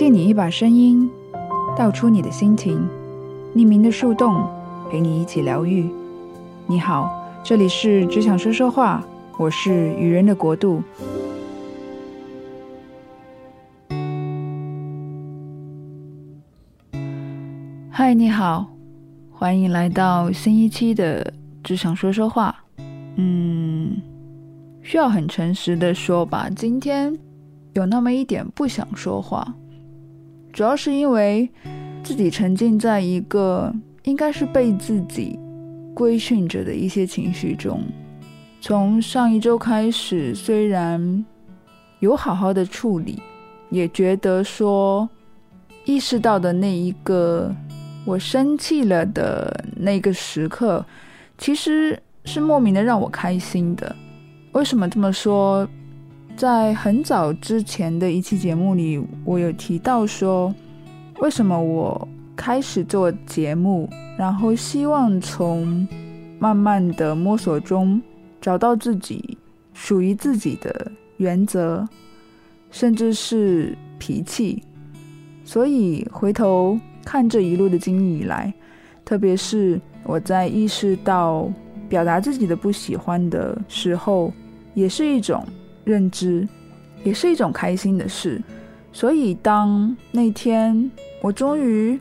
借你一把声音，道出你的心情，匿名的树洞陪你一起疗愈。你好，这里是只想说说话，我是愚人的国度。嗨，你好，欢迎来到新一期的只想说说话。嗯，需要很诚实的说吧，今天有那么一点不想说话。主要是因为自己沉浸在一个应该是被自己规训着的一些情绪中。从上一周开始，虽然有好好的处理，也觉得说意识到的那一个我生气了的那个时刻，其实是莫名的让我开心的。为什么这么说？在很早之前的一期节目里，我有提到说，为什么我开始做节目，然后希望从慢慢的摸索中找到自己属于自己的原则，甚至是脾气。所以回头看这一路的经历以来，特别是我在意识到表达自己的不喜欢的时候，也是一种。认知也是一种开心的事，所以当那天我终于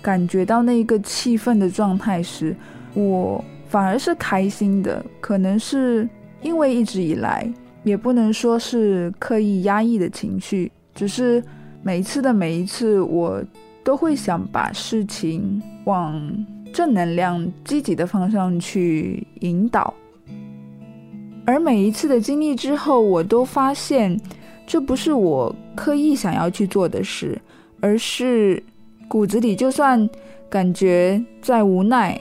感觉到那个气愤的状态时，我反而是开心的。可能是因为一直以来也不能说是刻意压抑的情绪，只是每一次的每一次，我都会想把事情往正能量、积极的方向去引导。而每一次的经历之后，我都发现，这不是我刻意想要去做的事，而是骨子里就算感觉再无奈，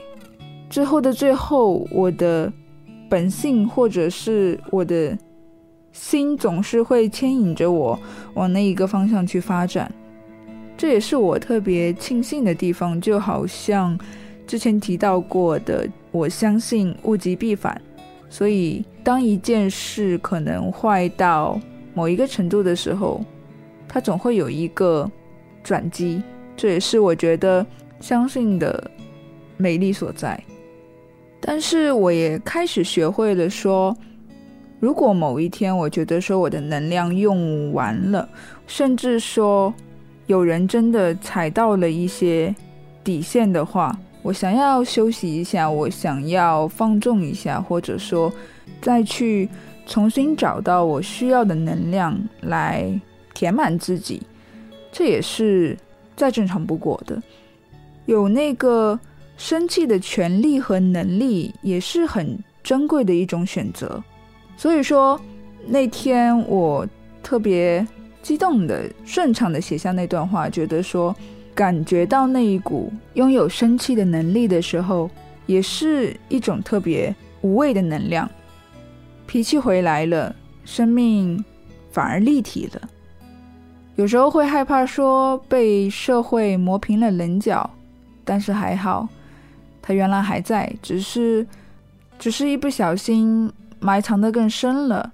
最后的最后，我的本性或者是我的心总是会牵引着我往那一个方向去发展。这也是我特别庆幸的地方，就好像之前提到过的，我相信物极必反。所以，当一件事可能坏到某一个程度的时候，它总会有一个转机。这也是我觉得相信的美丽所在。但是，我也开始学会了说，如果某一天我觉得说我的能量用完了，甚至说有人真的踩到了一些底线的话。我想要休息一下，我想要放纵一下，或者说再去重新找到我需要的能量来填满自己，这也是再正常不过的。有那个生气的权利和能力，也是很珍贵的一种选择。所以说那天我特别激动的、顺畅的写下那段话，觉得说。感觉到那一股拥有生气的能力的时候，也是一种特别无畏的能量。脾气回来了，生命反而立体了。有时候会害怕说被社会磨平了棱角，但是还好，它原来还在，只是只是一不小心埋藏的更深了。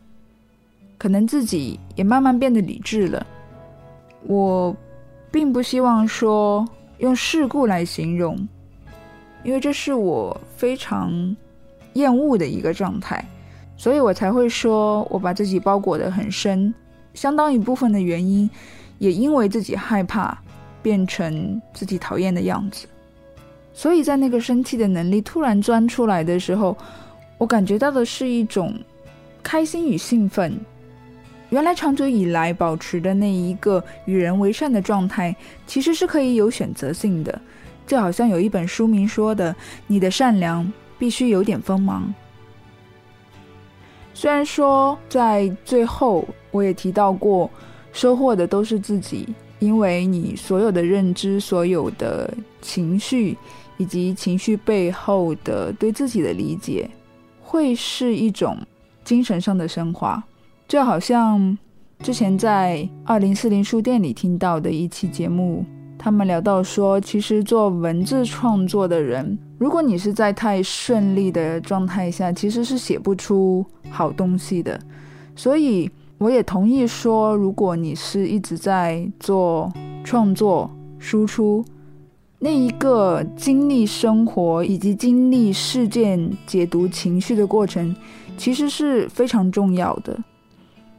可能自己也慢慢变得理智了。我。并不希望说用事故来形容，因为这是我非常厌恶的一个状态，所以我才会说我把自己包裹得很深。相当一部分的原因，也因为自己害怕变成自己讨厌的样子，所以在那个生气的能力突然钻出来的时候，我感觉到的是一种开心与兴奋。原来长久以来保持的那一个与人为善的状态，其实是可以有选择性的。就好像有一本书名说的：“你的善良必须有点锋芒。”虽然说在最后我也提到过，收获的都是自己，因为你所有的认知、所有的情绪以及情绪背后的对自己的理解，会是一种精神上的升华。就好像之前在二零四零书店里听到的一期节目，他们聊到说，其实做文字创作的人，如果你是在太顺利的状态下，其实是写不出好东西的。所以我也同意说，如果你是一直在做创作、输出，那一个经历生活以及经历事件、解读情绪的过程，其实是非常重要的。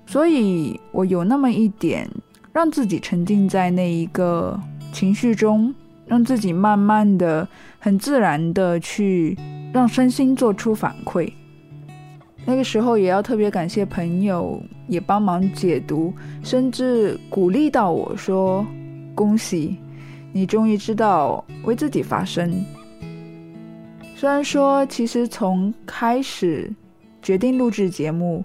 所以我有那么一点让自己沉浸在那一个情绪中，让自己慢慢的、很自然的去让身心做出反馈。那个时候也要特别感谢朋友，也帮忙解读，甚至鼓励到我说：“恭喜，你终于知道为自己发声。”虽然说，其实从开始决定录制节目，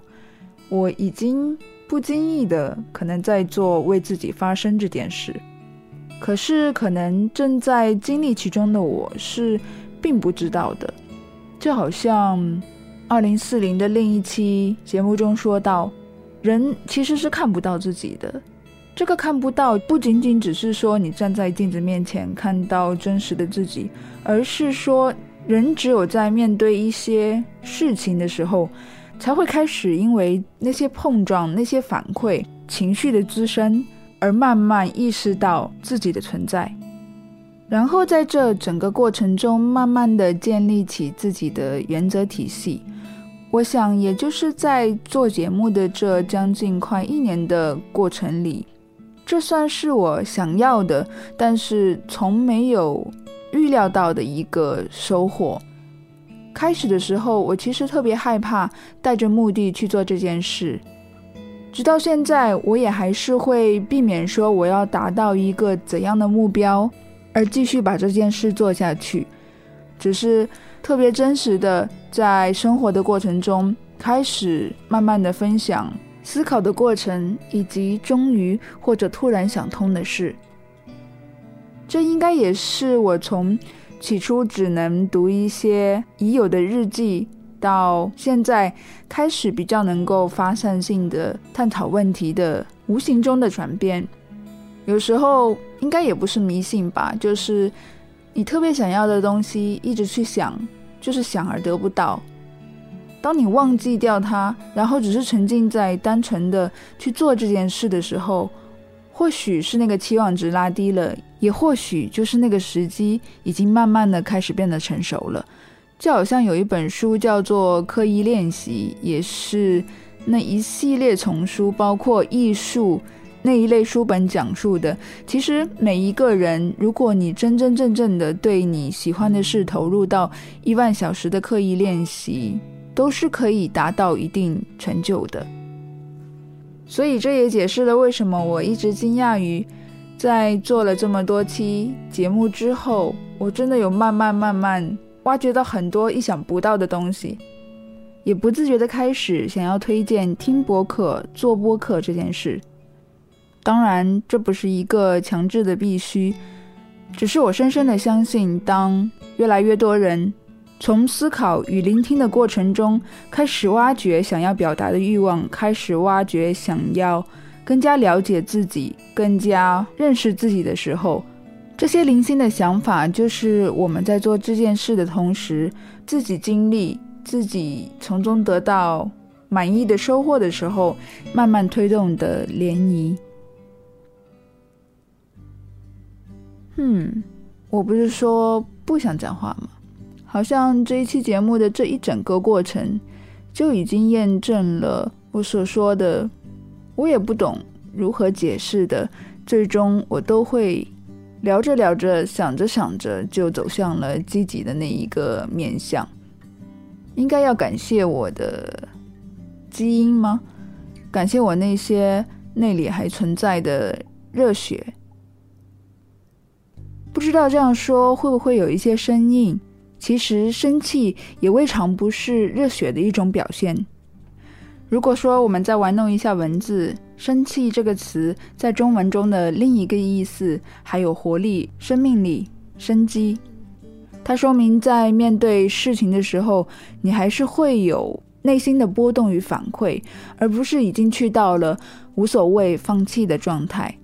我已经不经意的可能在做为自己发声这件事，可是可能正在经历其中的我是并不知道的，就好像。二零四零的另一期节目中说到，人其实是看不到自己的。这个看不到，不仅仅只是说你站在镜子面前看到真实的自己，而是说人只有在面对一些事情的时候，才会开始因为那些碰撞、那些反馈、情绪的滋生，而慢慢意识到自己的存在。然后在这整个过程中，慢慢的建立起自己的原则体系。我想，也就是在做节目的这将近快一年的过程里，这算是我想要的，但是从没有预料到的一个收获。开始的时候，我其实特别害怕带着目的去做这件事，直到现在，我也还是会避免说我要达到一个怎样的目标，而继续把这件事做下去，只是。特别真实的，在生活的过程中，开始慢慢的分享思考的过程，以及终于或者突然想通的事。这应该也是我从起初只能读一些已有的日记，到现在开始比较能够发散性的探讨问题的无形中的转变。有时候应该也不是迷信吧，就是。你特别想要的东西，一直去想，就是想而得不到。当你忘记掉它，然后只是沉浸在单纯的去做这件事的时候，或许是那个期望值拉低了，也或许就是那个时机已经慢慢的开始变得成熟了。就好像有一本书叫做《刻意练习》，也是那一系列丛书，包括艺术。那一类书本讲述的，其实每一个人，如果你真真正正的对你喜欢的事投入到一万小时的刻意练习，都是可以达到一定成就的。所以这也解释了为什么我一直惊讶于，在做了这么多期节目之后，我真的有慢慢慢慢挖掘到很多意想不到的东西，也不自觉的开始想要推荐听播客、做播客这件事。当然，这不是一个强制的必须，只是我深深的相信，当越来越多人从思考与聆听的过程中开始挖掘想要表达的欲望，开始挖掘想要更加了解自己、更加认识自己的时候，这些零星的想法，就是我们在做这件事的同时，自己经历、自己从中得到满意的收获的时候，慢慢推动的涟漪。嗯，我不是说不想讲话吗？好像这一期节目的这一整个过程，就已经验证了我所说的。我也不懂如何解释的，最终我都会聊着聊着，想着想着，就走向了积极的那一个面相。应该要感谢我的基因吗？感谢我那些内里还存在的热血。不知道这样说会不会有一些生硬？其实生气也未尝不是热血的一种表现。如果说我们再玩弄一下文字，“生气”这个词在中文中的另一个意思还有活力、生命力、生机。它说明在面对事情的时候，你还是会有内心的波动与反馈，而不是已经去到了无所谓、放弃的状态。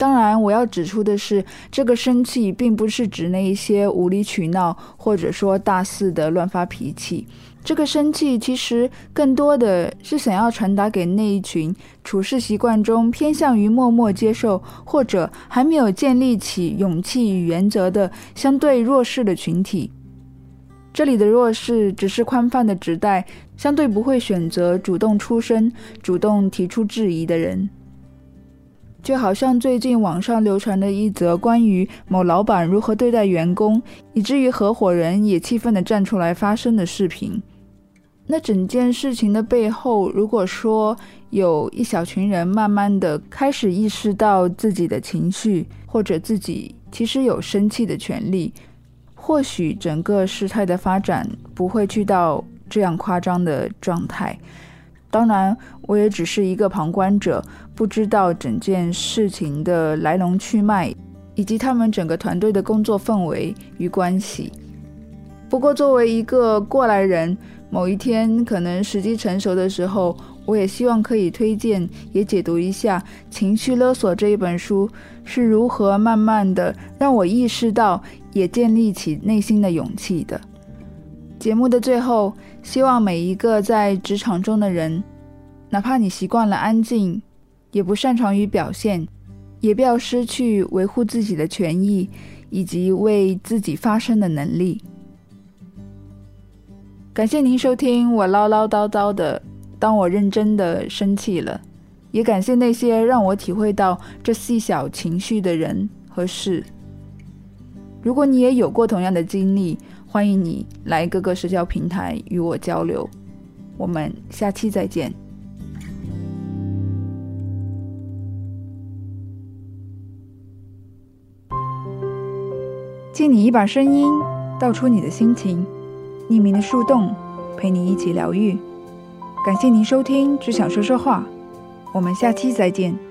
当然，我要指出的是，这个生气并不是指那一些无理取闹，或者说大肆的乱发脾气。这个生气其实更多的是想要传达给那一群处事习惯中偏向于默默接受，或者还没有建立起勇气与原则的相对弱势的群体。这里的弱势只是宽泛的指代相对不会选择主动出声、主动提出质疑的人。就好像最近网上流传的一则关于某老板如何对待员工，以至于合伙人也气愤地站出来发声的视频。那整件事情的背后，如果说有一小群人慢慢的开始意识到自己的情绪，或者自己其实有生气的权利，或许整个事态的发展不会去到这样夸张的状态。当然，我也只是一个旁观者，不知道整件事情的来龙去脉，以及他们整个团队的工作氛围与关系。不过，作为一个过来人，某一天可能时机成熟的时候，我也希望可以推荐，也解读一下《情绪勒索》这一本书是如何慢慢的让我意识到，也建立起内心的勇气的。节目的最后，希望每一个在职场中的人，哪怕你习惯了安静，也不擅长于表现，也不要失去维护自己的权益以及为自己发声的能力。感谢您收听我唠唠叨叨的，当我认真的生气了，也感谢那些让我体会到这细小情绪的人和事。如果你也有过同样的经历，欢迎你来各个社交平台与我交流，我们下期再见。借你一把声音，道出你的心情，匿名的树洞陪你一起疗愈。感谢您收听，只想说说话，我们下期再见。